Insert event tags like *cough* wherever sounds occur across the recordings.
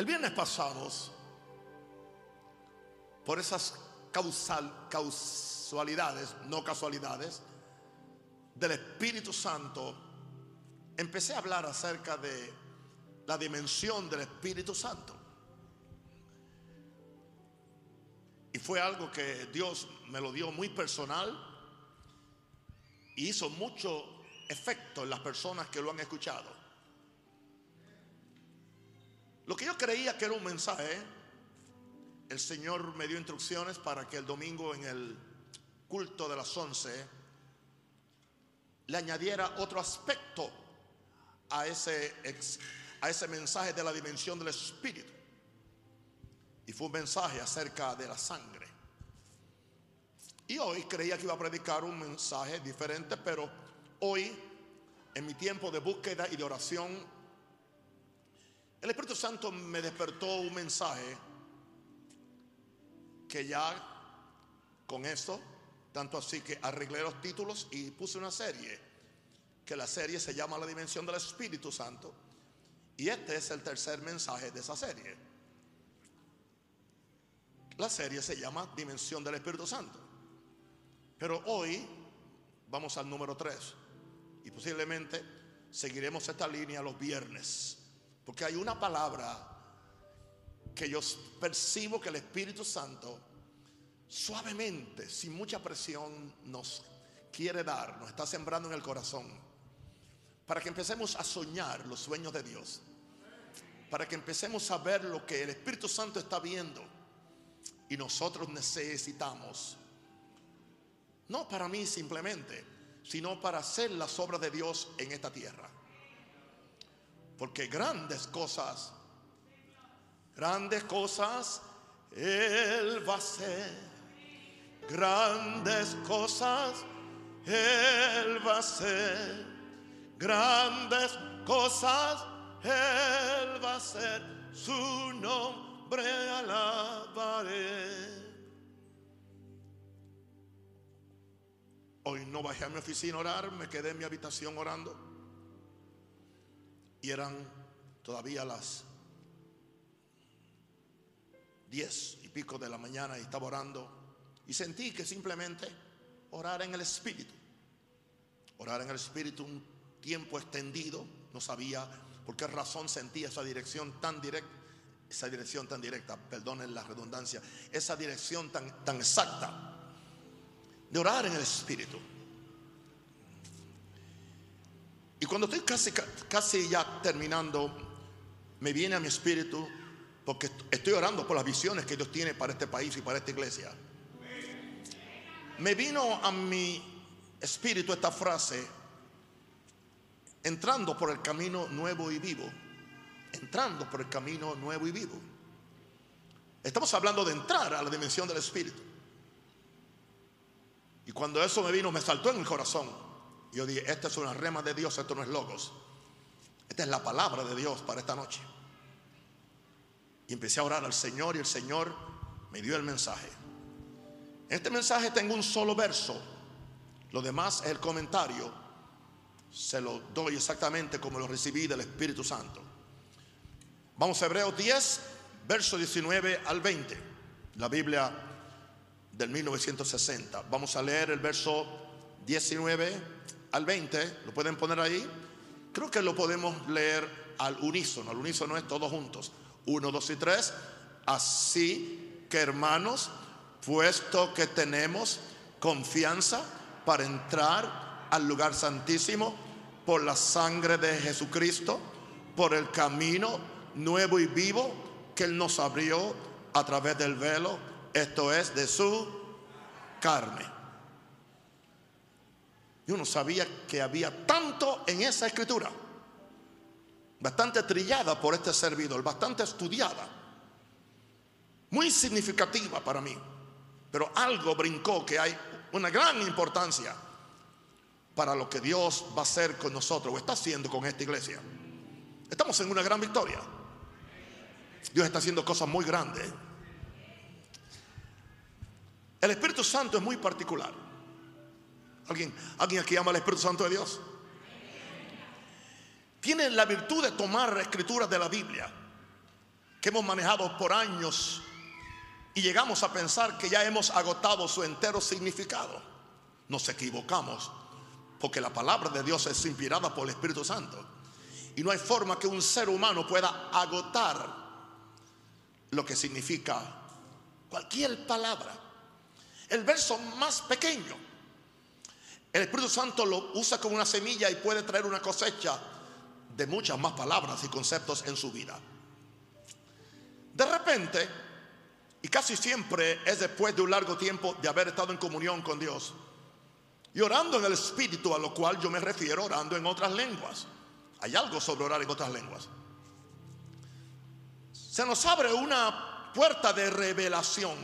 El viernes pasados, por esas causal, causalidades, no casualidades, del Espíritu Santo, empecé a hablar acerca de la dimensión del Espíritu Santo. Y fue algo que Dios me lo dio muy personal y hizo mucho efecto en las personas que lo han escuchado. Lo que yo creía que era un mensaje, el Señor me dio instrucciones para que el domingo en el culto de las once le añadiera otro aspecto a ese, a ese mensaje de la dimensión del Espíritu. Y fue un mensaje acerca de la sangre. Y hoy creía que iba a predicar un mensaje diferente, pero hoy, en mi tiempo de búsqueda y de oración, el Espíritu Santo me despertó un mensaje que ya con esto, tanto así que arreglé los títulos y puse una serie, que la serie se llama La Dimensión del Espíritu Santo. Y este es el tercer mensaje de esa serie. La serie se llama Dimensión del Espíritu Santo. Pero hoy vamos al número 3 y posiblemente seguiremos esta línea los viernes. Porque hay una palabra que yo percibo que el Espíritu Santo suavemente, sin mucha presión, nos quiere dar, nos está sembrando en el corazón. Para que empecemos a soñar los sueños de Dios. Para que empecemos a ver lo que el Espíritu Santo está viendo y nosotros necesitamos, no para mí simplemente, sino para hacer las obras de Dios en esta tierra. Porque grandes cosas, grandes cosas Él va a hacer. Grandes cosas Él va a hacer. Grandes cosas Él va a hacer. Su nombre Hoy no bajé a mi oficina a orar, me quedé en mi habitación orando. Y eran todavía las diez y pico de la mañana y estaba orando. Y sentí que simplemente orar en el Espíritu. Orar en el Espíritu un tiempo extendido. No sabía por qué razón sentía esa dirección tan directa esa dirección tan directa, perdonen la redundancia, esa dirección tan, tan exacta de orar en el Espíritu. Y cuando estoy casi, casi ya terminando, me viene a mi espíritu, porque estoy orando por las visiones que Dios tiene para este país y para esta iglesia. Me vino a mi espíritu esta frase, entrando por el camino nuevo y vivo entrando por el camino nuevo y vivo. Estamos hablando de entrar a la dimensión del Espíritu. Y cuando eso me vino, me saltó en el corazón. Yo dije, esta es una rema de Dios, esto no es logos. Esta es la palabra de Dios para esta noche. Y empecé a orar al Señor y el Señor me dio el mensaje. En este mensaje tengo un solo verso. Lo demás es el comentario. Se lo doy exactamente como lo recibí del Espíritu Santo. Vamos a Hebreos 10, verso 19 al 20. La Biblia del 1960. Vamos a leer el verso 19 al 20. ¿Lo pueden poner ahí? Creo que lo podemos leer al unísono. Al unísono es todos juntos. 1, 2 y 3. Así que hermanos, puesto que tenemos confianza para entrar al lugar santísimo por la sangre de Jesucristo, por el camino nuevo y vivo que Él nos abrió a través del velo, esto es de su carne. Yo no sabía que había tanto en esa escritura, bastante trillada por este servidor, bastante estudiada, muy significativa para mí, pero algo brincó que hay una gran importancia para lo que Dios va a hacer con nosotros o está haciendo con esta iglesia. Estamos en una gran victoria. Dios está haciendo cosas muy grandes. El Espíritu Santo es muy particular. ¿Alguien, ¿Alguien aquí ama al Espíritu Santo de Dios? Tiene la virtud de tomar escrituras de la Biblia que hemos manejado por años y llegamos a pensar que ya hemos agotado su entero significado. Nos equivocamos porque la palabra de Dios es inspirada por el Espíritu Santo. Y no hay forma que un ser humano pueda agotar lo que significa cualquier palabra. El verso más pequeño. El Espíritu Santo lo usa como una semilla y puede traer una cosecha de muchas más palabras y conceptos en su vida. De repente, y casi siempre es después de un largo tiempo de haber estado en comunión con Dios, y orando en el Espíritu, a lo cual yo me refiero orando en otras lenguas. Hay algo sobre orar en otras lenguas. Se nos abre una puerta de revelación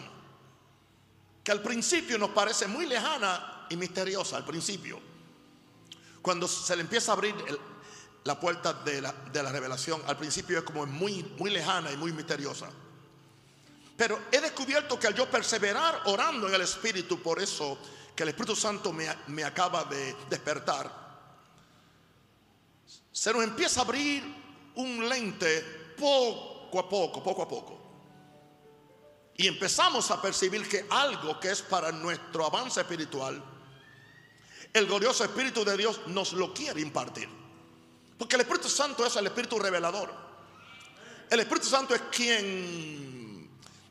que al principio nos parece muy lejana y misteriosa, al principio. Cuando se le empieza a abrir la puerta de la, de la, revelación, al principio es como muy, muy lejana y muy misteriosa. Pero he descubierto que al yo perseverar orando en el Espíritu, por eso que el Espíritu Santo me, me acaba de despertar, se nos empieza a abrir un lente poco a poco, poco a poco. Y empezamos a percibir que algo que es para nuestro avance espiritual, el glorioso Espíritu de Dios nos lo quiere impartir. Porque el Espíritu Santo es el Espíritu revelador. El Espíritu Santo es quien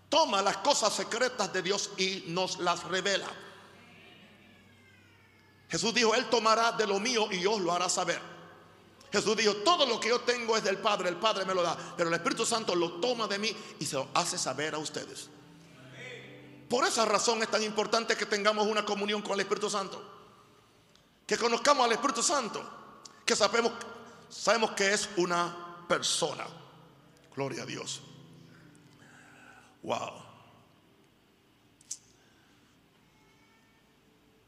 toma las cosas secretas de Dios y nos las revela. Jesús dijo, Él tomará de lo mío y os lo hará saber. Jesús dijo, todo lo que yo tengo es del Padre, el Padre me lo da, pero el Espíritu Santo lo toma de mí y se lo hace saber a ustedes. Por esa razón es tan importante que tengamos una comunión con el Espíritu Santo. Que conozcamos al Espíritu Santo. Que sabemos, sabemos que es una persona. Gloria a Dios. Wow.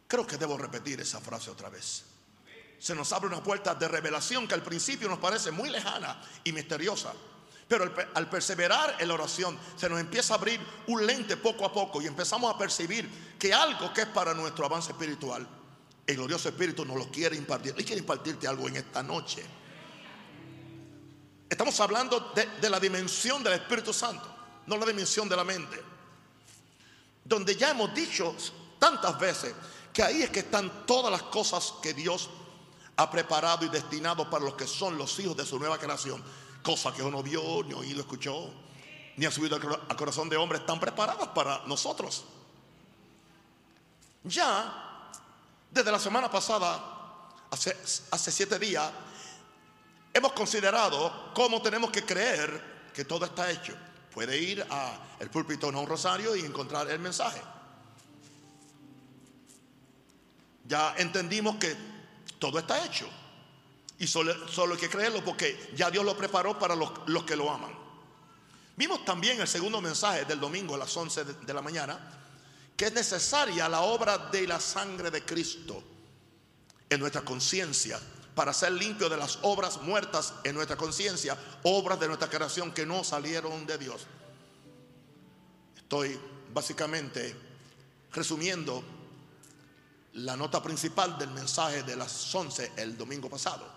Creo que debo repetir esa frase otra vez. Se nos abre una puerta de revelación que al principio nos parece muy lejana y misteriosa. Pero al, perseverar en la oración se nos empieza a abrir un lente poco a poco y empezamos a percibir que algo que es para nuestro avance espiritual, el glorioso Espíritu nos lo quiere impartir. Y quiere impartirte algo en esta noche. Estamos hablando de, de la dimensión del Espíritu Santo, no la dimensión de la mente. Donde ya hemos dicho tantas veces que ahí es que están todas las cosas que Dios ha preparado y destinado para los que son los hijos de su nueva creación. Cosas que uno vio, ni oído, escuchó, ni ha subido al corazón de hombre, están preparadas para nosotros. Ya, desde la semana pasada, hace, siete días, hemos considerado cómo tenemos que creer que todo está hecho. Puede ir al púlpito no un rosario y encontrar el mensaje. Ya entendimos que todo está hecho. Y solo, hay que creerlo porque ya Dios lo preparó para los, que lo aman. Vimos también el segundo mensaje del domingo a las 11 de, la mañana, que es necesaria la obra de la sangre de Cristo en nuestra conciencia para ser limpio de las obras muertas en nuestra conciencia, obras de nuestra creación que no salieron de Dios. Estoy básicamente resumiendo la nota principal del mensaje de las 11 el domingo pasado,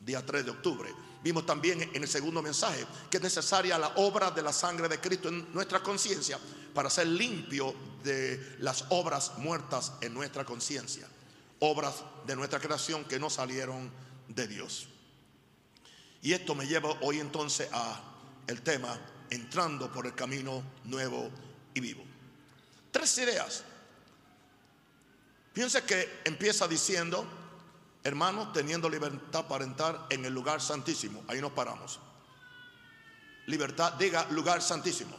día 3 de octubre. Vimos también en el segundo mensaje que es necesaria la obra de la sangre de Cristo en nuestra conciencia para ser limpio de las obras muertas en nuestra conciencia, obras de nuestra creación que no salieron de Dios. Y esto me lleva hoy entonces a el tema entrando por el camino nuevo y vivo. Tres ideas Piense que empieza diciendo, hermanos, teniendo libertad para entrar en el lugar santísimo. Ahí nos paramos. Libertad, diga lugar santísimo.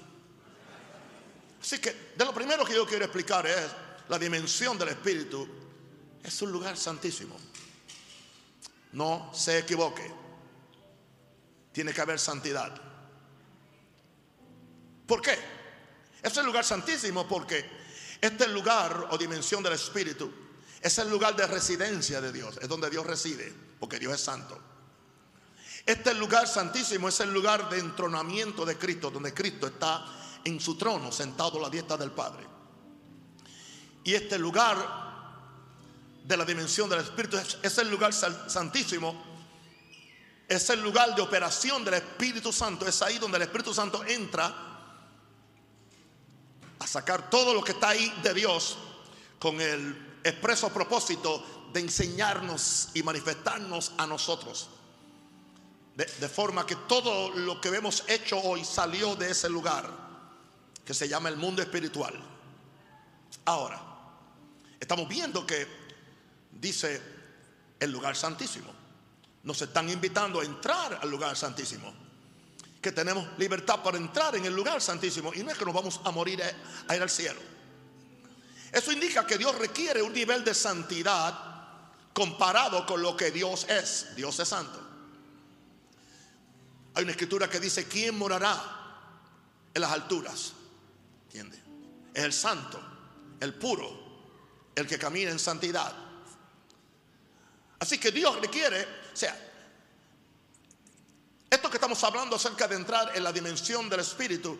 Así que de lo primero que yo quiero explicar es la dimensión del Espíritu. Es un lugar santísimo. No se equivoque. Tiene que haber santidad. ¿Por qué? Es el lugar santísimo porque este lugar o dimensión del Espíritu es el lugar de residencia de Dios, es donde Dios reside, porque Dios es santo. Este lugar santísimo es el lugar de entronamiento de Cristo, donde Cristo está en su trono, sentado a la diestra del Padre. Y este lugar de la dimensión del Espíritu es, el lugar santísimo es el lugar de operación del Espíritu Santo. Es ahí donde el Espíritu Santo entra a sacar todo lo que está ahí de Dios con el expreso propósito de enseñarnos y manifestarnos a nosotros. De, de, forma que todo lo que hemos hecho hoy salió de ese lugar que se llama el mundo espiritual. Ahora, estamos viendo que dice el lugar santísimo. Nos están invitando a entrar al lugar santísimo. Que tenemos libertad para entrar en el lugar santísimo. Y no es que nos vamos a morir a, ir al cielo. Eso indica que Dios requiere un nivel de santidad comparado con lo que Dios es. Dios es santo. Hay una escritura que dice, ¿quién morará en las alturas? ¿Entiende? Es el santo, el puro, el que camina en santidad. Así que Dios requiere, o sea, esto que estamos hablando acerca de entrar en la dimensión del Espíritu,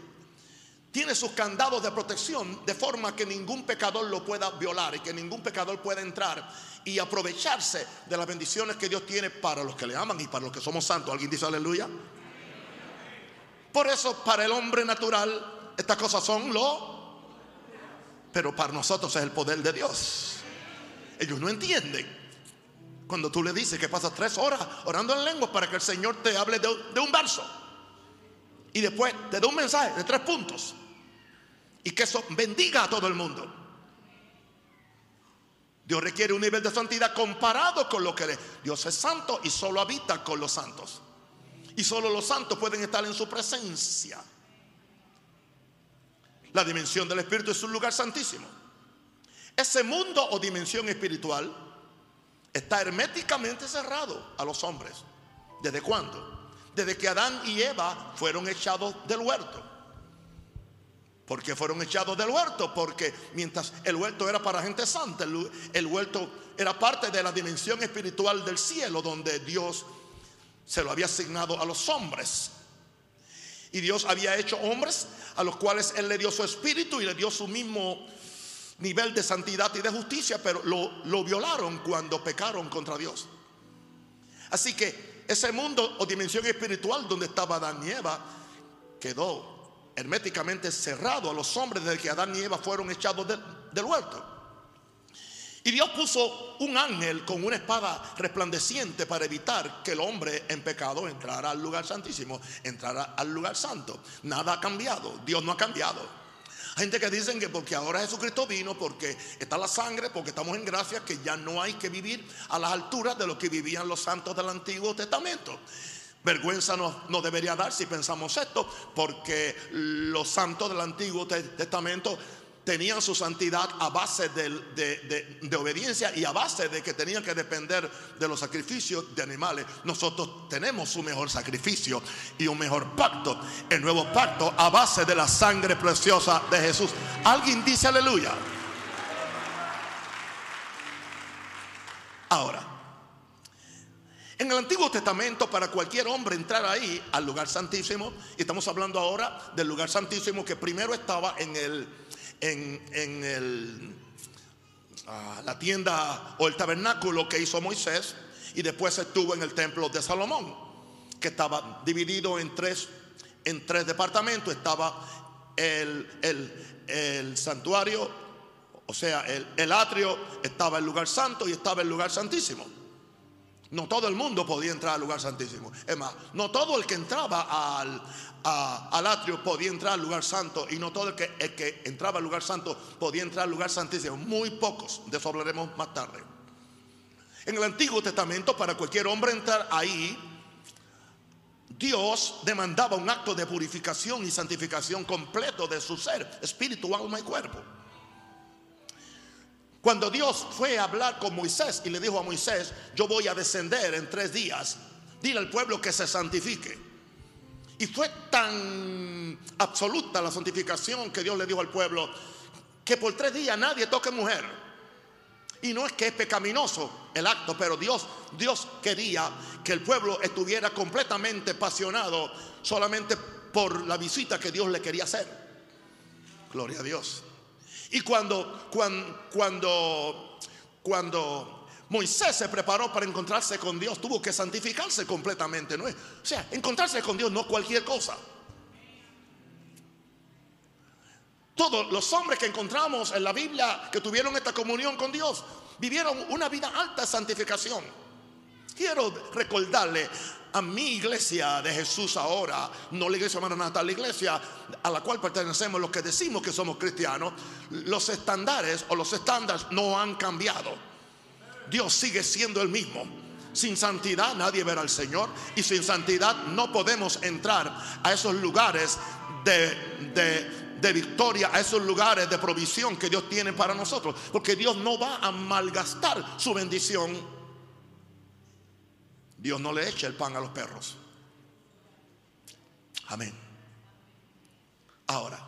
tiene sus candados de protección de forma que ningún pecador lo pueda violar y que ningún pecador pueda entrar y aprovecharse de las bendiciones que Dios tiene para los que le aman y para los que somos santos. ¿Alguien dice aleluya? Por eso para el hombre natural estas cosas son lo, pero para nosotros es el poder de Dios. Ellos no entienden. Cuando tú le dices que pasas tres horas orando en lengua para que el Señor te hable de, de un verso y después te da un mensaje de tres puntos y que eso bendiga a todo el mundo. Dios requiere un nivel de santidad comparado con lo que le, Dios es santo y solo habita con los santos. Y solo los santos pueden estar en su presencia. La dimensión del Espíritu es un lugar santísimo. Ese mundo o dimensión espiritual está herméticamente cerrado a los hombres. ¿Desde cuándo? Desde que Adán y Eva fueron echados del huerto. ¿Por qué fueron echados del huerto? Porque mientras el huerto era para gente santa, el, huerto era parte de la dimensión espiritual del cielo, donde Dios se lo había asignado a los hombres. Y Dios había hecho hombres a los cuales Él le dio su espíritu y le dio su mismo nivel de santidad y de justicia, pero lo violaron cuando pecaron contra Dios. Así que ese mundo o dimensión espiritual donde estaba Adán y Eva quedó herméticamente cerrado a los hombres desde que Adán y Eva fueron echados del, del huerto. Y Dios puso un ángel con una espada resplandeciente para evitar que el hombre en pecado entrara al lugar santísimo, entrara al lugar santo. Nada ha cambiado, Dios no ha cambiado. Gente que dicen que porque ahora Jesucristo vino, porque está la sangre, porque estamos en gracia, que ya no hay que vivir a las alturas de lo que vivían los santos del Antiguo Testamento. Vergüenza nos, debería dar si pensamos esto, porque los santos del Antiguo Testamento tenían su santidad a base de, de, de, obediencia y a base de que tenían que depender de los sacrificios de animales. Nosotros tenemos un mejor sacrificio y un mejor pacto, el nuevo pacto a base de la sangre preciosa de Jesús. ¿Alguien dice aleluya? Ahora, en el Antiguo Testamento, para cualquier hombre entrar ahí al lugar santísimo, y estamos hablando ahora del lugar santísimo que primero estaba en el en, en el, uh, la tienda o el tabernáculo que hizo Moisés y después estuvo en el templo de Salomón, que estaba dividido en tres, en tres departamentos. Estaba el, el, el santuario, o sea, el, el atrio, estaba el lugar santo y estaba el lugar santísimo. No todo el mundo podía entrar al lugar santísimo. Es más, no todo el que entraba al, al atrio podía entrar al lugar santo y no todo el que, el que entraba al lugar santo podía entrar al lugar santísimo. Muy pocos, de eso hablaremos más tarde. En el Antiguo Testamento, para cualquier hombre entrar ahí, Dios demandaba un acto de purificación y santificación completo de su ser, espíritu, alma y cuerpo. Cuando Dios fue a hablar con Moisés y le dijo a Moisés, yo voy a descender en tres días, dile al pueblo que se santifique. Y fue tan absoluta la santificación que Dios le dijo al pueblo que por tres días nadie toque mujer. Y no es que es pecaminoso el acto, pero Dios, Dios quería que el pueblo estuviera completamente apasionado solamente por la visita que Dios le quería hacer. Gloria a Dios. Y cuando, cuando, cuando, cuando Moisés se preparó para encontrarse con Dios, tuvo que santificarse completamente. ¿no? O sea, encontrarse con Dios no cualquier cosa. Todos los hombres que encontramos en la Biblia que tuvieron esta comunión con Dios vivieron una vida alta de santificación. Quiero recordarle a mi iglesia de Jesús ahora, no la iglesia Maranata, la iglesia a la cual pertenecemos, los que decimos que somos cristianos, los estándares o los estándares no han cambiado. Dios sigue siendo el mismo. Sin santidad nadie verá al Señor y sin santidad no podemos entrar a esos lugares de, de de victoria a esos lugares de provisión que Dios tiene para nosotros. Porque Dios no va a malgastar su bendición. Dios no le echa el pan a los perros. Amén. Ahora,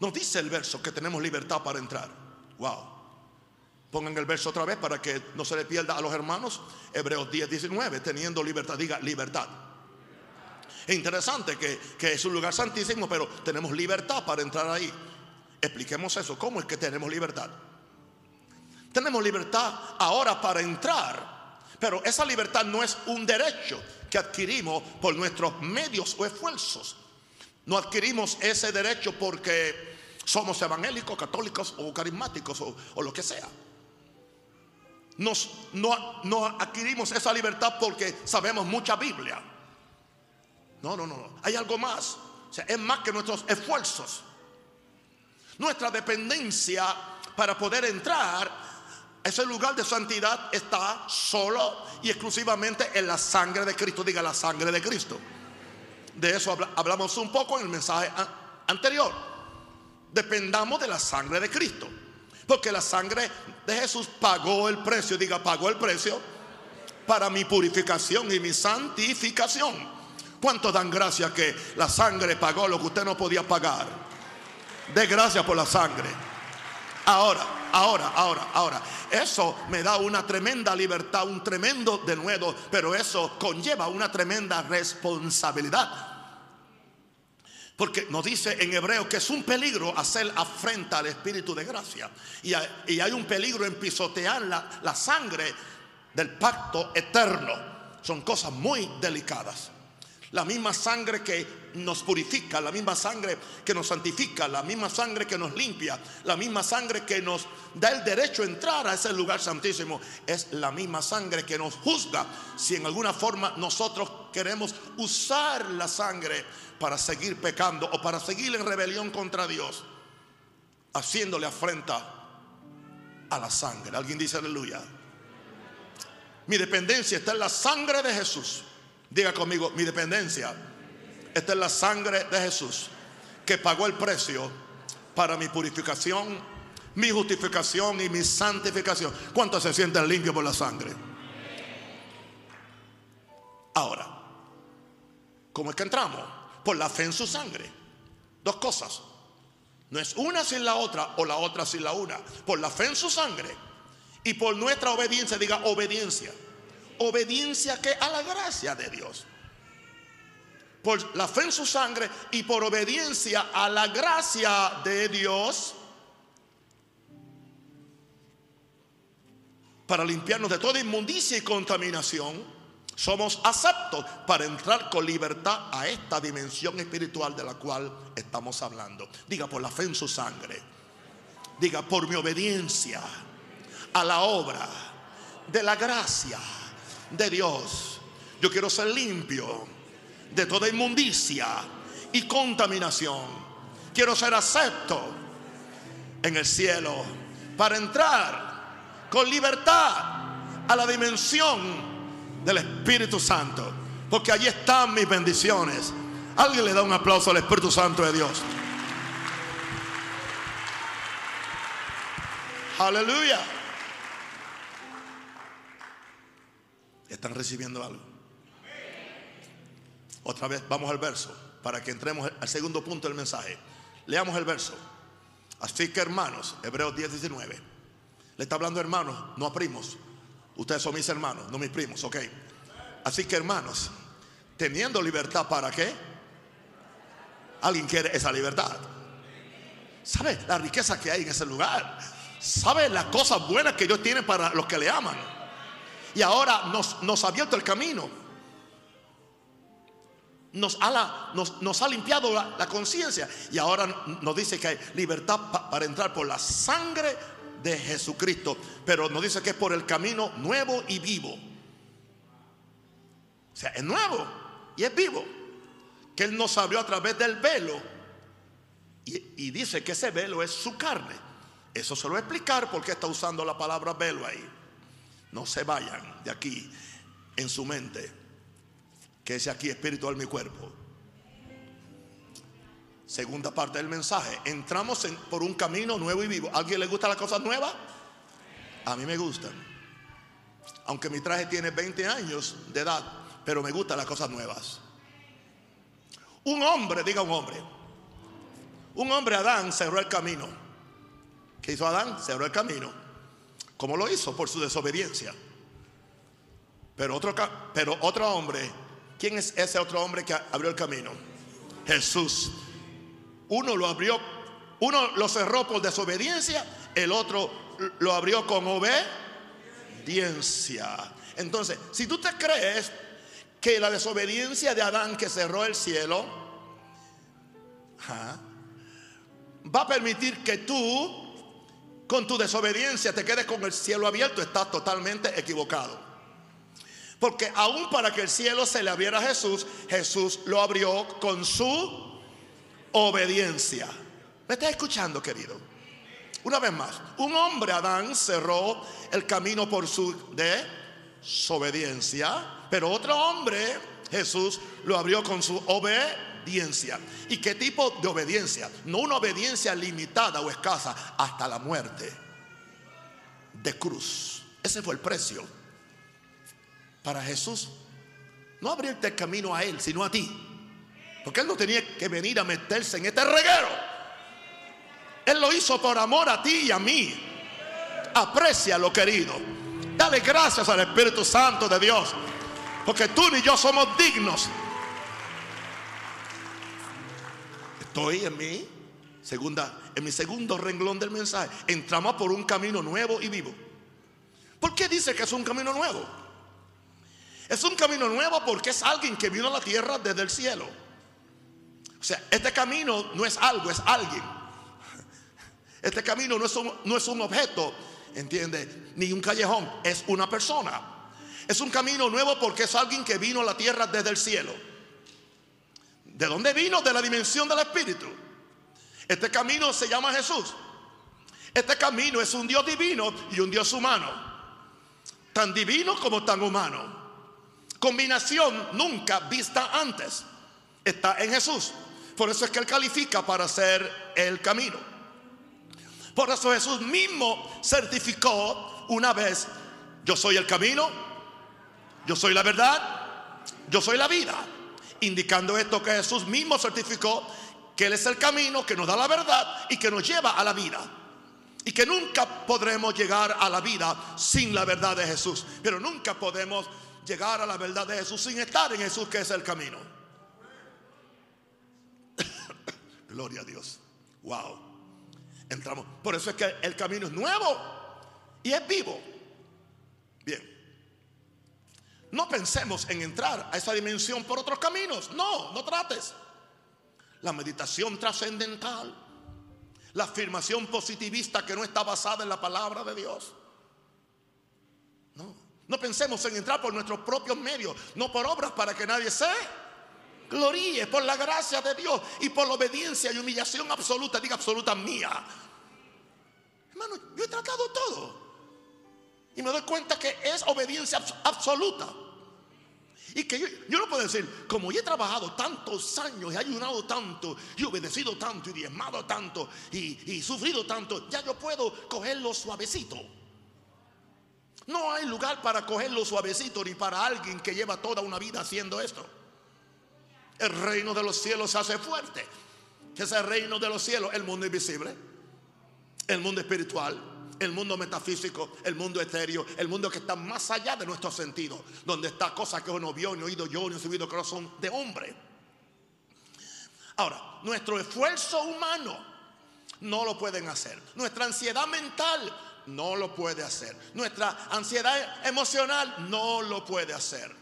nos dice el verso que tenemos libertad para entrar. Wow. Pongan el verso otra vez para que no se le pierda a los hermanos. Hebreos 10, 19. Teniendo libertad, diga libertad. Es interesante que, es un lugar santísimo, pero tenemos libertad para entrar ahí. Expliquemos eso. ¿Cómo es que tenemos libertad? Tenemos libertad ahora para entrar, pero esa libertad no es un derecho que adquirimos por nuestros medios o esfuerzos. No adquirimos ese derecho porque somos evangélicos, católicos o carismáticos o, lo que sea. Nos, no, no adquirimos esa libertad porque sabemos mucha Biblia no, no, no. Hay algo más. O sea, es más que nuestros esfuerzos. Nuestra dependencia para poder entrar ese lugar de santidad está solo y exclusivamente en la sangre de Cristo. Diga la sangre de Cristo. De eso hablamos un poco en el mensaje anterior. Dependamos de la sangre de Cristo. Porque la sangre de Jesús pagó el precio. Diga, pagó el precio para mi purificación y mi santificación. ¿Cuántos dan gracias que la sangre pagó lo que usted no podía pagar? De gracias por la sangre. Ahora, ahora, ahora, ahora. Eso me da una tremenda libertad, un tremendo denuedo, pero eso conlleva una tremenda responsabilidad. Porque nos dice en hebreo que es un peligro hacer afrenta al Espíritu de gracia. Y hay, un peligro en pisotear la sangre del pacto eterno. Son cosas muy delicadas. La misma sangre que nos purifica, la misma sangre que nos santifica, la misma sangre que nos limpia, la misma sangre que nos da el derecho a entrar a ese lugar santísimo, es la misma sangre que nos juzga si en alguna forma nosotros queremos usar la sangre para seguir pecando o para seguir en rebelión contra Dios, haciéndole afrenta a la sangre. Alguien dice aleluya. Mi dependencia está en la sangre de Jesús. Diga conmigo, mi dependencia. Esta es la sangre de Jesús que pagó el precio para mi purificación, mi justificación y mi santificación. ¿Cuántos se sienten limpios por la sangre? Ahora, ¿cómo es que entramos? Por la fe en su sangre. Dos cosas. No es una sin la otra o la otra sin la una. Por la fe en su sangre y por nuestra obediencia, diga obediencia obediencia que a la gracia de Dios. Por la fe en su sangre y por obediencia a la gracia de Dios. Para limpiarnos de toda inmundicia y contaminación, somos aceptos para entrar con libertad a esta dimensión espiritual de la cual estamos hablando. Diga por la fe en su sangre. Diga por mi obediencia a la obra de la gracia de Dios. Yo quiero ser limpio de toda inmundicia y contaminación. Quiero ser acepto en el cielo para entrar con libertad a la dimensión del Espíritu Santo. Porque allí están mis bendiciones. Alguien le da un aplauso al Espíritu Santo de Dios. Aleluya. ¿Están recibiendo algo? Otra vez vamos al verso para que entremos al segundo punto del mensaje. Leamos el verso. Así que hermanos, Hebreos 10, 19. Le está hablando hermanos, no a primos. Ustedes son mis hermanos, no mis primos, ok. Así que hermanos, teniendo libertad para qué? Alguien quiere esa libertad. ¿Sabe la riqueza que hay en ese lugar? ¿Sabe las cosas buenas que Dios tiene para los que le aman? Y ahora nos, ha abierto el camino. Nos ha, nos, ha limpiado la, conciencia y ahora nos dice que hay libertad para entrar por la sangre de Jesucristo. Pero nos dice que es por el camino nuevo y vivo. O sea, es nuevo y es vivo. Que Él nos abrió a través del velo. Y, y dice que ese velo es su carne. Eso se lo voy a explicar porque está usando la palabra velo ahí. No se vayan de aquí en su mente. Que ese aquí espiritual mi cuerpo. Segunda parte del mensaje. Entramos por un camino nuevo y vivo. ¿A alguien le gustan las cosas nuevas? A mí me gustan. Aunque mi traje tiene 20 años de edad, pero me gustan las cosas nuevas. Un hombre, diga un hombre. Un hombre, Adán, cerró el camino. ¿Qué hizo Adán? Cerró el camino. ¿Cómo lo hizo? Por su desobediencia. Pero otro, pero otro hombre, ¿quién es ese otro hombre que abrió el camino? Jesús. Uno lo abrió, uno lo cerró por desobediencia, el otro lo abrió con obediencia. Entonces, si tú te crees que la desobediencia de Adán que cerró el cielo va a permitir que tú con tu desobediencia te quedes con el cielo abierto, estás totalmente equivocado. Porque aún para que el cielo se le abriera a Jesús, Jesús lo abrió con su obediencia. ¿Me estás escuchando, querido? Una vez más, un hombre, Adán, cerró el camino por su desobediencia, pero otro hombre, Jesús, lo abrió con su obediencia ¿Y qué tipo de obediencia? No una obediencia limitada o escasa hasta la muerte de cruz. Ese fue el precio. Para Jesús, no abrirte el camino a Él, sino a ti. Porque Él no tenía que venir a meterse en este reguero. Él lo hizo por amor a ti y a mí. Aprecia lo querido. Dale gracias al Espíritu Santo de Dios. Porque tú ni yo somos dignos Estoy en mi segunda, en mi segundo renglón del mensaje. Entramos por un camino nuevo y vivo. ¿Por qué dice que es un camino nuevo? Es un camino nuevo porque es alguien que vino a la tierra desde el cielo. O sea, este camino no es algo, es alguien. Este camino no es un, no es un objeto, ¿entiende? Ni un callejón, es una persona. Es un camino nuevo porque es alguien que vino a la tierra desde el cielo. ¿De dónde vino? De la dimensión del Espíritu. Este camino se llama Jesús. Este camino es un Dios divino y un Dios humano. Tan divino como tan humano. Combinación nunca vista antes. Está en Jesús. Por eso es que Él califica para ser el camino. Por eso Jesús mismo certificó una vez, yo soy el camino, yo soy la verdad, yo soy la vida indicando esto que Jesús mismo certificó que Él es el camino que nos da la verdad y que nos lleva a la vida. Y que nunca podremos llegar a la vida sin la verdad de Jesús. Pero nunca podemos llegar a la verdad de Jesús sin estar en Jesús que es el camino. *coughs* Gloria a Dios. Wow. Entramos. Por eso es que el camino es nuevo y es vivo. Bien. No pensemos en entrar a esa dimensión por otros caminos. No, no trates. La meditación trascendental, la afirmación positivista que no está basada en la palabra de Dios. No, no pensemos en entrar por nuestros propios medios, no por obras para que nadie se gloríe, por la gracia de Dios y por la obediencia y humillación absoluta, diga absoluta mía. Hermano, yo he tratado todo. Y me doy cuenta que es obediencia absoluta. Y que yo, no puedo decir, como yo he trabajado tantos años, he ayunado tanto, y obedecido tanto, y diezmado tanto, y, y sufrido tanto, ya yo puedo cogerlo suavecito. No hay lugar para cogerlo suavecito ni para alguien que lleva toda una vida haciendo esto. El reino de los cielos se hace fuerte. Que es el reino de los cielos, el mundo invisible, el mundo espiritual, el mundo metafísico, el mundo etéreo, el mundo que está más allá de nuestro sentido, donde está cosas que uno vio, ni oído yo, ni subido corazón de hombre. Ahora, nuestro esfuerzo humano no lo pueden hacer. Nuestra ansiedad mental no lo puede hacer. Nuestra ansiedad emocional no lo puede hacer.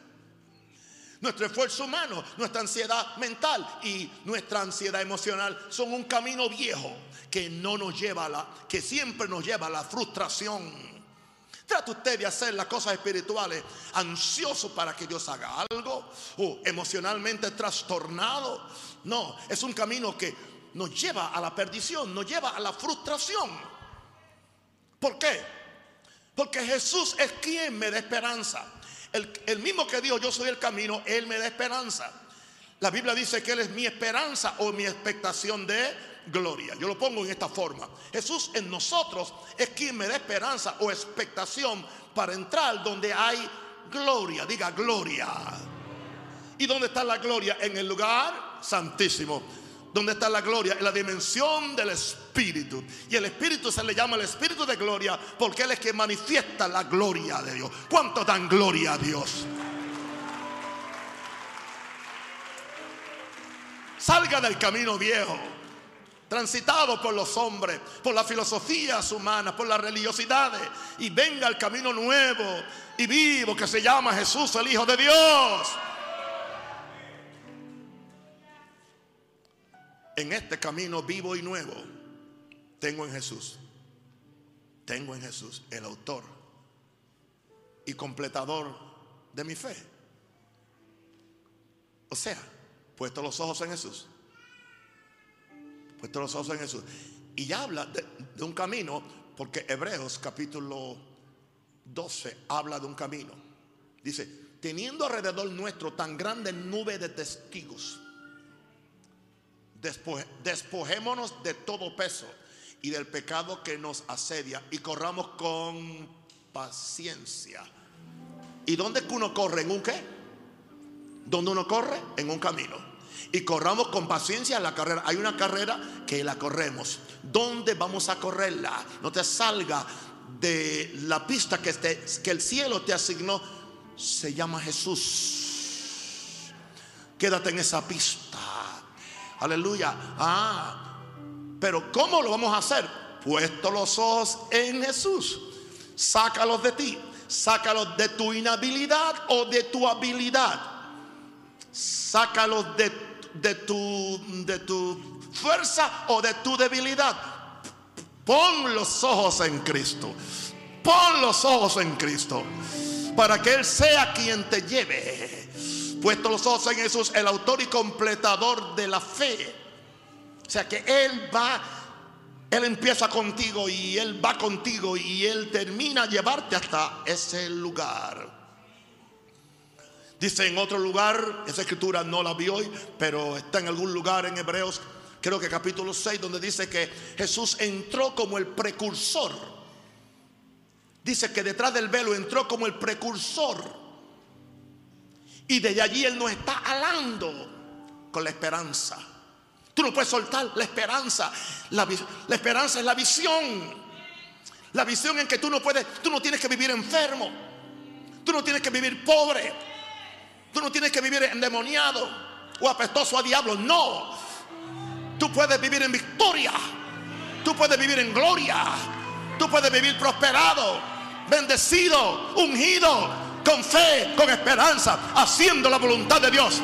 Nuestro esfuerzo humano, nuestra ansiedad mental y nuestra ansiedad emocional son un camino viejo que no nos lleva a la, que siempre nos lleva a la frustración. Trata usted de hacer las cosas espirituales ansioso para que Dios haga algo o emocionalmente trastornado. No, es un camino que nos lleva a la perdición, nos lleva a la frustración. ¿Por qué? Porque Jesús es quien me da esperanza. El, mismo que dijo yo soy el camino, Él me da esperanza. La Biblia dice que Él es mi esperanza o mi expectación de gloria. Yo lo pongo en esta forma. Jesús en nosotros es quien me da esperanza o expectación para entrar donde hay gloria. Diga gloria. ¿Y dónde está la gloria? En el lugar santísimo. ¿Dónde está la gloria? En la dimensión del Espíritu. Y el Espíritu se le llama el Espíritu de gloria porque Él es que manifiesta la gloria de Dios. ¿Cuánto dan gloria a Dios? Salga del camino viejo, transitado por los hombres, por las filosofías humanas, por las religiosidades, y venga al camino nuevo y vivo que se llama Jesús, el Hijo de Dios. En este camino vivo y nuevo, tengo en Jesús, tengo en Jesús el autor y completador de mi fe. O sea, puesto los ojos en Jesús, puesto los ojos en Jesús. Y ya habla de, de un camino, porque Hebreos capítulo 12 habla de un camino. Dice, teniendo alrededor nuestro tan grande nube de testigos despojémonos de todo peso y del pecado que nos asedia y corramos con paciencia. ¿Y dónde uno corre? ¿En un qué? ¿Dónde uno corre? En un camino. Y corramos con paciencia la carrera. Hay una carrera que la corremos. ¿Dónde vamos a correrla? No te salga de la pista que, que el cielo te asignó. Se llama Jesús. Quédate en esa pista. Aleluya. Ah, pero ¿cómo lo vamos a hacer? Puesto los ojos en Jesús. Sácalos de ti. Sácalos de tu inhabilidad o de tu habilidad. Sácalos de, de, tu, de tu fuerza o de tu debilidad. Pon los ojos en Cristo. Pon los ojos en Cristo. Para que Él sea quien te lleve puesto los ojos en Jesús, el autor y completador de la fe. O sea que Él va, Él empieza contigo y Él va contigo y Él termina a llevarte hasta ese lugar. Dice en otro lugar, esa escritura no la vi hoy, pero está en algún lugar en Hebreos, creo que capítulo 6, donde dice que Jesús entró como el precursor. Dice que detrás del velo entró como el precursor y desde allí Él nos está alando con la esperanza. Tú no puedes soltar la esperanza. La, esperanza es la visión. La visión en que tú no puedes, tú no tienes que vivir enfermo. Tú no tienes que vivir pobre. Tú no tienes que vivir endemoniado o apestoso a diablo. No. Tú puedes vivir en victoria. Tú puedes vivir en gloria. Tú puedes vivir prosperado, bendecido, ungido, con fe, con esperanza, haciendo la voluntad de Dios.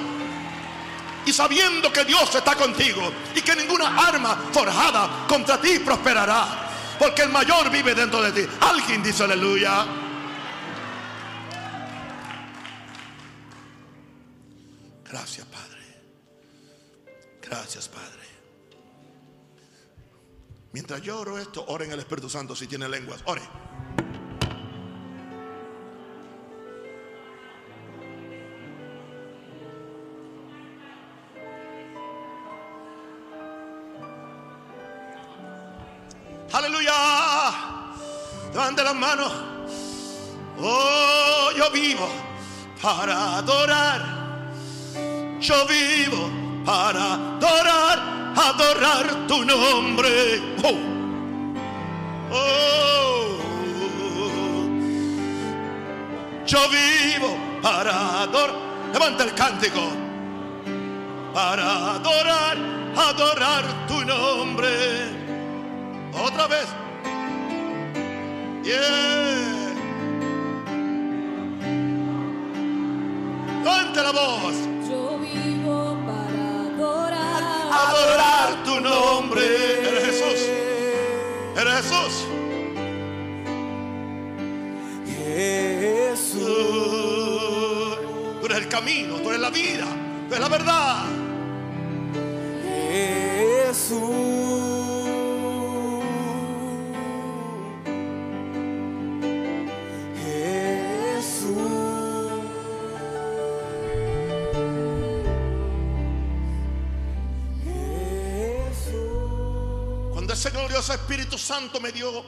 Y sabiendo que Dios está contigo y que ninguna arma forjada contra ti prosperará. Porque el mayor vive dentro de ti. Alguien dice aleluya. Gracias, Padre. Gracias, Padre. Mientras yo oro esto, ore en el Espíritu Santo si tiene lenguas. Ore. Levante las manos. Oh, yo vivo para adorar. Yo vivo para adorar, adorar tu nombre. Oh. oh. Yo vivo para adorar. Levanta el cántico. Para adorar, adorar tu nombre. Otra vez. Yeah. Levante la voz. Yo vivo para adorar. Adorar tu nombre. Eres Jesús. Eres Jesús. Jesús, Tú eres el camino, tú eres la vida, tú eres la verdad. Jesús. Glorioso Espíritu Santo me dio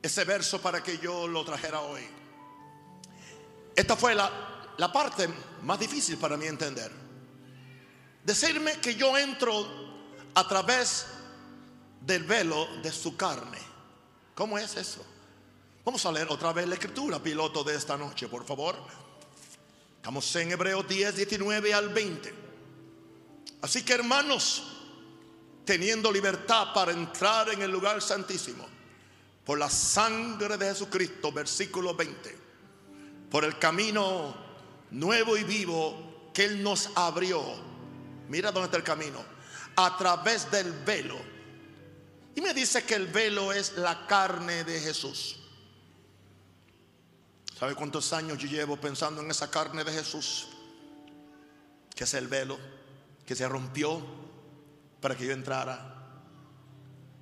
ese verso para que yo lo trajera hoy. Esta fue la, la parte más difícil para mí entender. Decirme que yo entro a través del velo de su carne. ¿Cómo es eso? Vamos a leer otra vez la escritura, piloto de esta noche, por favor. Estamos en Hebreos 10, 19 al 20. Así que hermanos, teniendo libertad para entrar en el lugar santísimo, por la sangre de Jesucristo, versículo 20, por el camino nuevo y vivo que Él nos abrió. Mira dónde está el camino, a través del velo. Y me dice que el velo es la carne de Jesús. ¿Sabe cuántos años yo llevo pensando en esa carne de Jesús? Que es el velo que se rompió para que yo entrara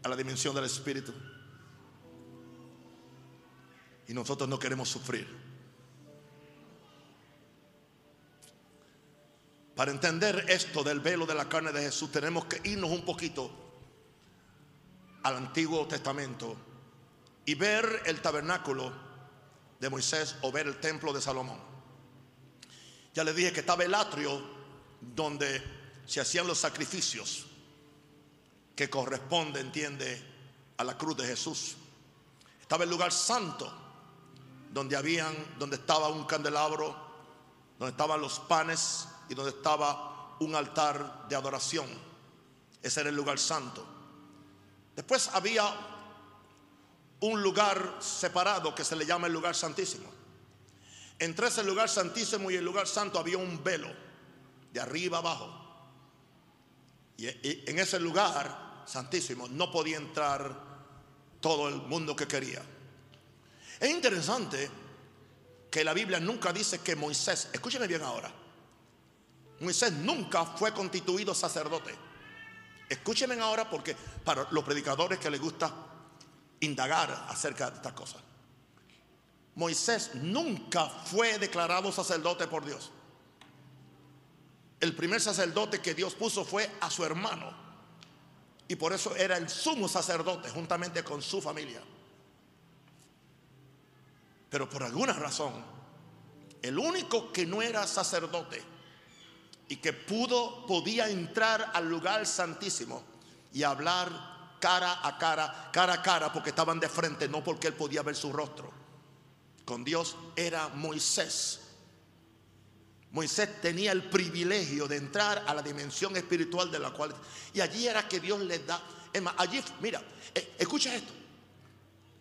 a la dimensión del Espíritu. Y nosotros no queremos sufrir. Para entender esto del velo de la carne de Jesús tenemos que irnos un poquito al Antiguo Testamento y ver el tabernáculo de Moisés o ver el templo de Salomón. Ya les dije que estaba el atrio donde se hacían los sacrificios que corresponde, entiende, a la cruz de Jesús. Estaba el lugar santo donde habían, donde estaba un candelabro, donde estaban los panes y donde estaba un altar de adoración. Ese era el lugar santo. Después había un lugar separado que se le llama el lugar santísimo. Entre ese lugar santísimo y el lugar santo había un velo de arriba abajo. Y en ese lugar santísimo no podía entrar todo el mundo que quería. Es interesante que la Biblia nunca dice que Moisés, escúchenme bien ahora, Moisés nunca fue constituido sacerdote. Escúchenme ahora porque para los predicadores que les gusta indagar acerca de estas cosas. Moisés nunca fue declarado sacerdote por Dios. El primer sacerdote que Dios puso fue a su hermano. Y por eso era el sumo sacerdote juntamente con su familia. Pero por alguna razón, el único que no era sacerdote y que pudo, podía entrar al lugar santísimo y hablar cara a cara, cara a cara, porque estaban de frente, no porque él podía ver su rostro. Con Dios era Moisés. Moisés tenía el privilegio de entrar a la dimensión espiritual de la cual... Y allí era que Dios le da... Es más, allí, mira, eh, escucha esto.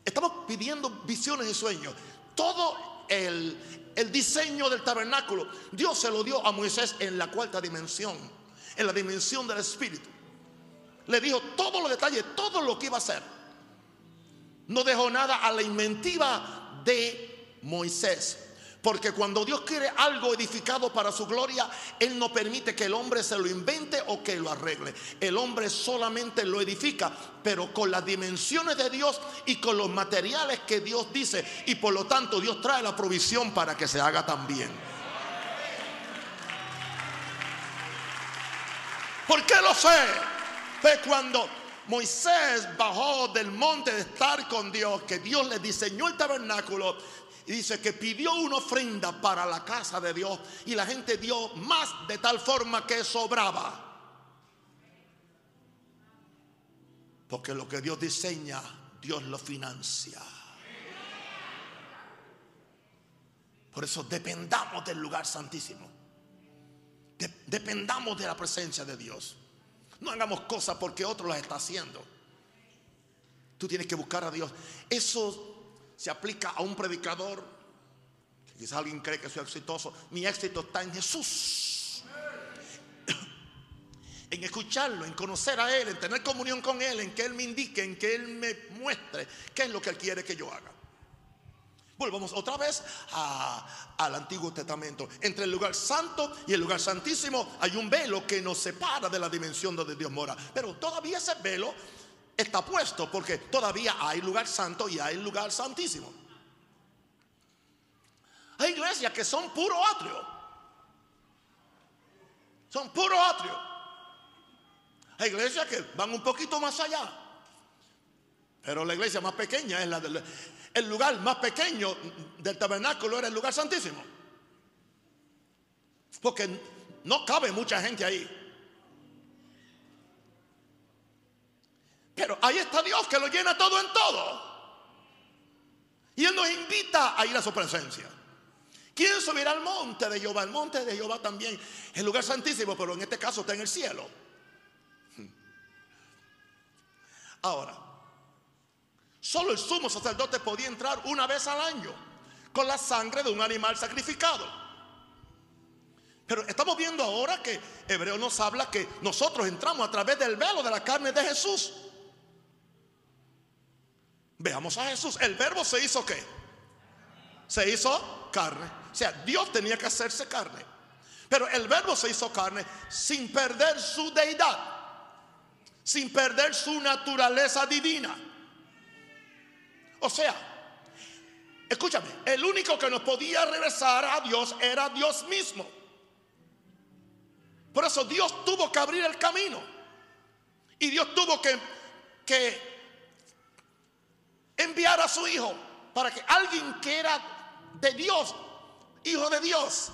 Estamos pidiendo visiones y sueños. Todo el, el diseño del tabernáculo, Dios se lo dio a Moisés en la cuarta dimensión, en la dimensión del Espíritu. Le dijo todos los detalles, todo lo que iba a hacer. No dejó nada a la inventiva de Moisés. Porque cuando Dios quiere algo edificado para su gloria, Él no permite que el hombre se lo invente o que lo arregle. El hombre solamente lo edifica, pero con las dimensiones de Dios y con los materiales que Dios dice. Y por lo tanto Dios trae la provisión para que se haga también. ¿Por qué lo sé? Pues cuando Moisés bajó del monte de estar con Dios, que Dios le diseñó el tabernáculo, y dice que pidió una ofrenda para la casa de Dios y la gente dio más de tal forma que sobraba. Porque lo que Dios diseña, Dios lo financia. Por eso dependamos del lugar santísimo. De- dependamos de la presencia de Dios. No hagamos cosas porque otro las está haciendo. Tú tienes que buscar a Dios. Eso se aplica a un predicador. Quizás alguien cree que soy exitoso. Mi éxito está en Jesús. En escucharlo, en conocer a Él, en tener comunión con Él, en que Él me indique, en que Él me muestre qué es lo que Él quiere que yo haga. Volvamos otra vez al Antiguo Testamento. Entre el lugar santo y el lugar santísimo hay un velo que nos separa de la dimensión donde Dios mora. Pero todavía ese velo está puesto porque todavía hay lugar santo y hay lugar santísimo. Hay iglesias que son puro atrio. Son puro atrio. Hay iglesias que van un poquito más allá. Pero la iglesia más pequeña es la del el lugar más pequeño del tabernáculo era el lugar santísimo. Porque no cabe mucha gente ahí. Pero ahí está Dios que lo llena todo en todo. Y Él nos invita a ir a su presencia. ¿Quién subirá al monte de Jehová? El monte de Jehová también, el lugar santísimo, pero en este caso está en el cielo. Ahora, solo el sumo sacerdote podía entrar una vez al año con la sangre de un animal sacrificado. Pero estamos viendo ahora que Hebreo nos habla que nosotros entramos a través del velo de la carne de Jesús. Veamos a Jesús. El verbo se hizo qué? Se hizo carne. O sea, Dios tenía que hacerse carne. Pero el verbo se hizo carne sin perder su deidad, sin perder su naturaleza divina. O sea, escúchame, el único que nos podía regresar a Dios era Dios mismo. Por eso Dios tuvo que abrir el camino. Y Dios tuvo que, que enviar a su hijo para que alguien que era de Dios, hijo de Dios,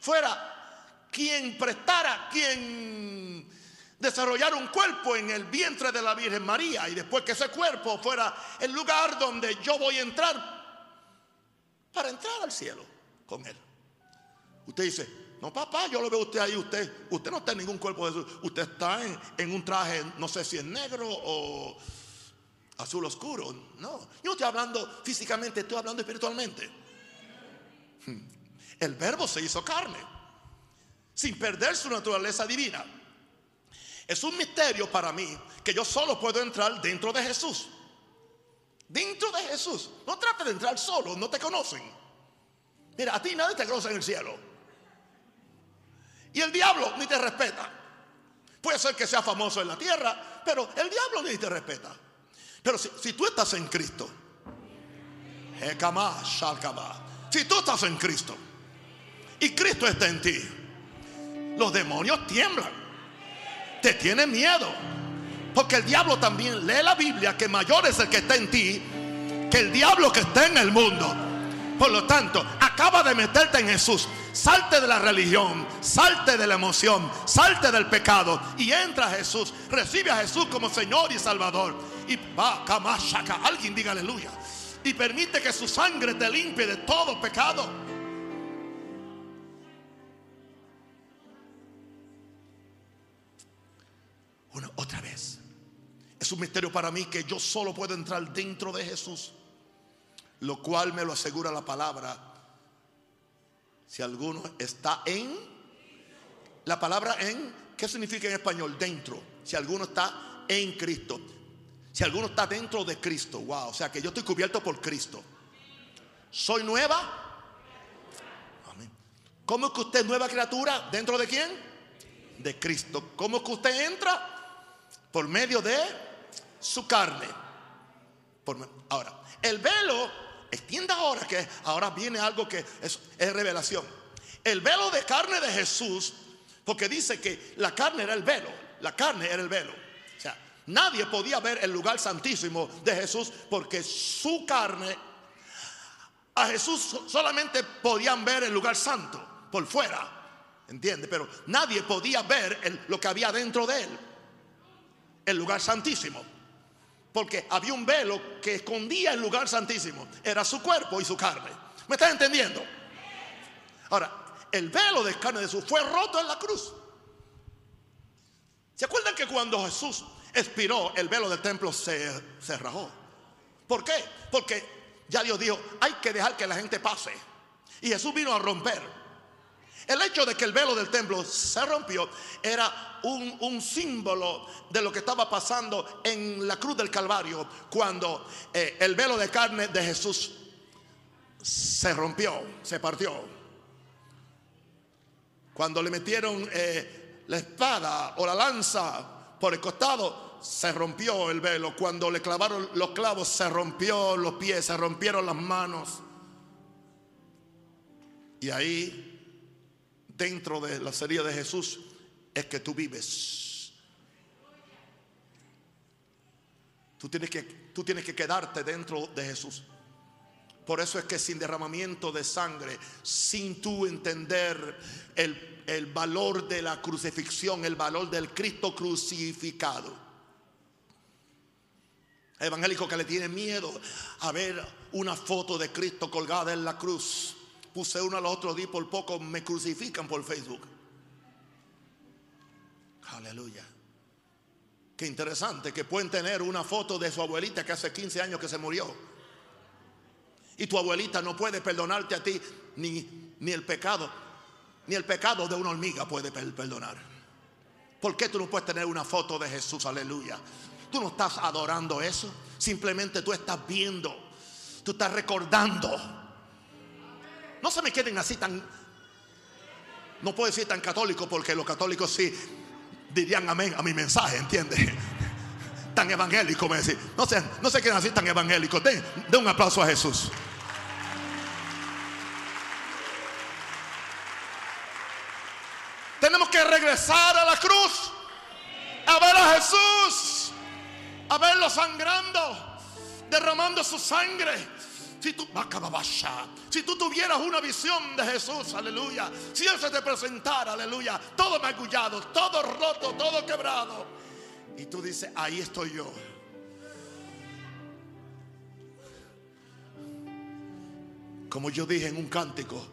fuera quien prestara, quien desarrollara un cuerpo en el vientre de la Virgen María y después que ese cuerpo fuera el lugar donde yo voy a entrar para entrar al cielo con él. Usted dice, no papá, yo lo veo usted ahí, usted, usted no está en ningún cuerpo de Jesús, usted está en un traje, no sé si es negro o azul oscuro. No, yo no estoy hablando físicamente, estoy hablando espiritualmente. El verbo se hizo carne, sin perder su naturaleza divina. Es un misterio para mí que yo solo puedo entrar dentro de Jesús. Dentro de Jesús. No trate de entrar solo, no te conocen. Mira, a ti nadie te conoce en el cielo. Y el diablo ni te respeta. Puede ser que sea famoso en la tierra, pero el diablo ni te respeta. Pero si, si tú estás en Cristo, Shalkama. si tú estás en Cristo y Cristo está en ti, los demonios tiemblan, te tienen miedo. Porque el diablo también lee la Biblia que mayor es el que está en ti que el diablo que está en el mundo. Por lo tanto, acaba de meterte en Jesús. Salte de la religión, salte de la emoción, salte del pecado y entra a Jesús. Recibe a Jesús como Señor y Salvador. Y va, alguien diga aleluya. Y permite que su sangre te limpie de todo pecado. Una otra vez. Es un misterio para mí que yo solo puedo entrar dentro de Jesús, lo cual me lo asegura la palabra. Si alguno está en, la palabra en, ¿qué significa en español? Dentro. Si alguno está en Cristo. Si alguno está dentro de Cristo, wow, o sea que yo estoy cubierto por Cristo. ¿Soy nueva? Amén. ¿Cómo es que usted es nueva criatura? ¿Dentro de quién? De Cristo. ¿Cómo es que usted entra? Por medio de su carne. Por ahora, el velo, entienda ahora que ahora viene algo que es revelación. El velo de carne de Jesús, porque dice que la carne era el velo, la carne era el velo. Nadie podía ver el lugar santísimo de Jesús porque su carne, a Jesús so- solamente podían ver el lugar santo por fuera, ¿entiende? Pero nadie podía ver lo que había dentro de él el lugar santísimo. Porque había un velo que escondía el lugar santísimo. Era su cuerpo y su carne. ¿Me estás entendiendo? Ahora, el velo de carne de Jesús fue roto en la cruz. ¿Se acuerdan que cuando Jesús expiró, el velo del templo se, se rajó. ¿Por qué? Porque ya Dios dijo, hay que dejar que la gente pase. Y Jesús vino a romper. El hecho de que el velo del templo se rompió era un, un símbolo de lo que estaba pasando en la cruz del Calvario cuando eh, el velo de carne de Jesús se rompió, se partió. Cuando le metieron eh, la espada o la lanza por el costado, se rompió el velo. Cuando le clavaron los clavos, se rompió los pies, se rompieron las manos. Y ahí, dentro de la serie de Jesús, es que tú vives. Tú tienes que, tú tienes que quedarte dentro de Jesús. Por eso es que sin derramamiento de sangre, sin tú entender el, el, valor de la crucifixión, el valor del Cristo crucificado. Evangélicos que le tienen miedo a ver una foto de Cristo colgada en la cruz. Puse uno al otro día por poco me crucifican por Facebook. Aleluya. Qué interesante que pueden tener una foto de su abuelita que hace 15 años que se murió. Y tu abuelita no puede perdonarte a ti ni, ni el pecado, ni el pecado de una hormiga puede perdonar. ¿Por qué tú no puedes tener una foto de Jesús? Aleluya. Tú no estás adorando eso. Simplemente tú estás viendo. Tú estás recordando. No se me queden así tan... No puedo decir tan católico porque los católicos sí dirían amén a mi mensaje, ¿entiendes? *laughs* Tan evangélico me decís. No se, no se queden así tan evangélicos. Den, den un aplauso a Jesús. Tenemos que regresar a la cruz. A ver a Jesús. A verlo sangrando. Derramando su sangre. Si tú, si tú tuvieras una visión de Jesús, aleluya. Si Él se te presentara, aleluya. Todo magullado, todo roto, todo quebrado. Y tú dices, ahí estoy yo. Como yo dije en un cántico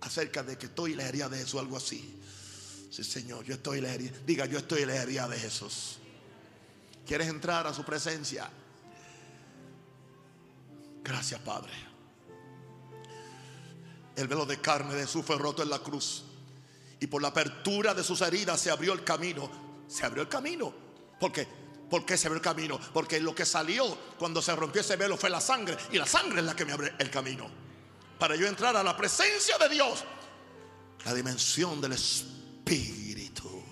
acerca de que estoy en la de Jesús, algo así. Sí, Señor, yo estoy en. Diga, yo estoy en de Jesús. ¿Quieres entrar a su presencia? Gracias, Padre. El velo de carne de Jesús fue roto en la cruz. Y por la apertura de sus heridas se abrió el camino. Se abrió el camino. ¿Por qué? ¿Por qué se abrió el camino? Porque lo que salió cuando se rompió ese velo fue la sangre. Y la sangre es la que me abre el camino. Para yo entrar a la presencia de Dios. La dimensión del Espíritu.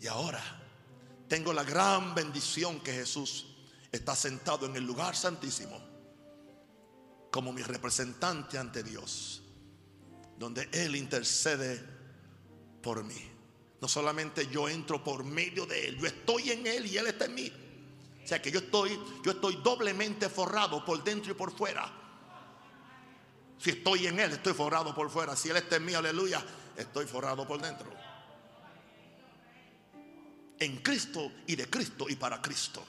Y ahora tengo la gran bendición que Jesús está sentado en el lugar santísimo como mi representante ante Dios, donde Él intercede por mí. No solamente yo entro por medio de Él, yo estoy en Él y Él está en mí. O sea que yo estoy, yo estoy doblemente forrado por dentro y por fuera. Si estoy en Él, estoy forrado por fuera. Si Él está en mí, aleluya, estoy forrado por dentro. En Cristo y de Cristo y para Cristo.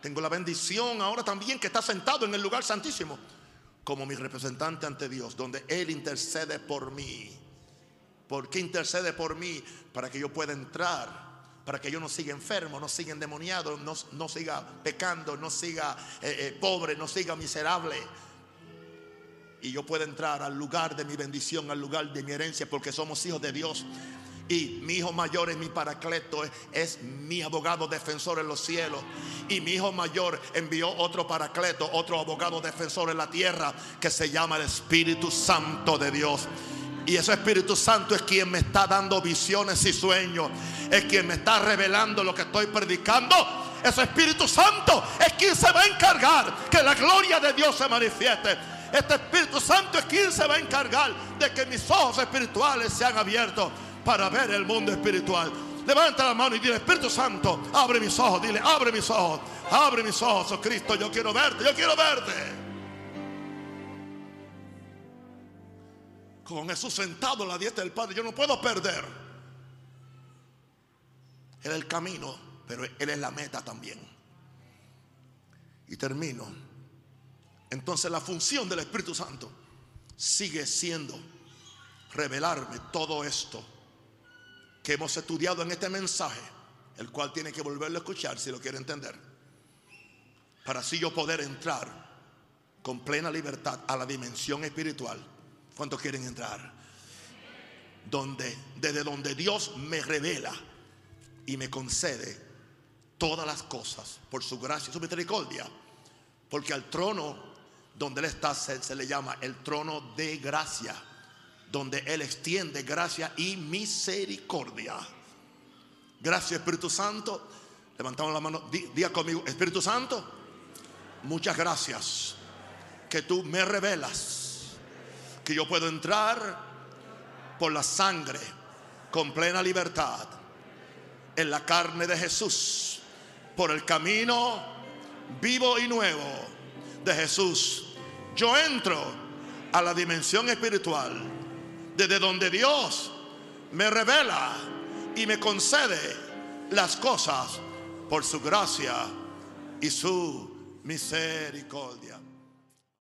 Tengo la bendición ahora también que está sentado en el lugar santísimo como mi representante ante Dios, donde Él intercede por mí. ¿Por qué intercede por mí? Para que yo pueda entrar, para que yo no siga enfermo, no siga endemoniado, no, no siga pecando, no siga eh, eh, pobre, no siga miserable. Y yo pueda entrar al lugar de mi bendición, al lugar de mi herencia, porque somos hijos de Dios. Y mi hijo mayor es mi paracleto, es, mi abogado defensor en los cielos. Y mi hijo mayor envió otro paracleto, otro abogado defensor en la tierra, que se llama el Espíritu Santo de Dios. Y ese Espíritu Santo es quien me está dando visiones y sueños. Es quien me está revelando lo que estoy predicando. Ese Espíritu Santo es quien se va a encargar que la gloria de Dios se manifieste. Este Espíritu Santo es quien se va a encargar de que mis ojos espirituales sean abiertos para ver el mundo espiritual. Levanta la mano y dile, Espíritu Santo, abre mis ojos. Dile, abre mis ojos. Abre mis ojos, oh Cristo. Yo quiero verte, yo quiero verte. Con Jesús sentado en la dieta del Padre, yo no puedo perder. Él es el camino, pero Él es la meta también. Y termino. Entonces la función del Espíritu Santo sigue siendo revelarme todo esto que hemos estudiado en este mensaje, el cual tiene que volverlo a escuchar si lo quiere entender, para así yo poder entrar con plena libertad a la dimensión espiritual. ¿Cuántos quieren entrar? Donde, desde donde Dios me revela y me concede todas las cosas por su gracia y su misericordia. Porque al trono donde Él está se, se le llama el trono de gracia, donde Él extiende gracia y misericordia. Gracias Espíritu Santo. Levantamos la mano, di- diga conmigo, Espíritu Santo, muchas gracias que tú me revelas que yo puedo entrar por la sangre con plena libertad en la carne de Jesús, por el camino vivo y nuevo de Jesús. Yo entro a la dimensión espiritual desde donde Dios me revela y me concede las cosas por su gracia y su misericordia.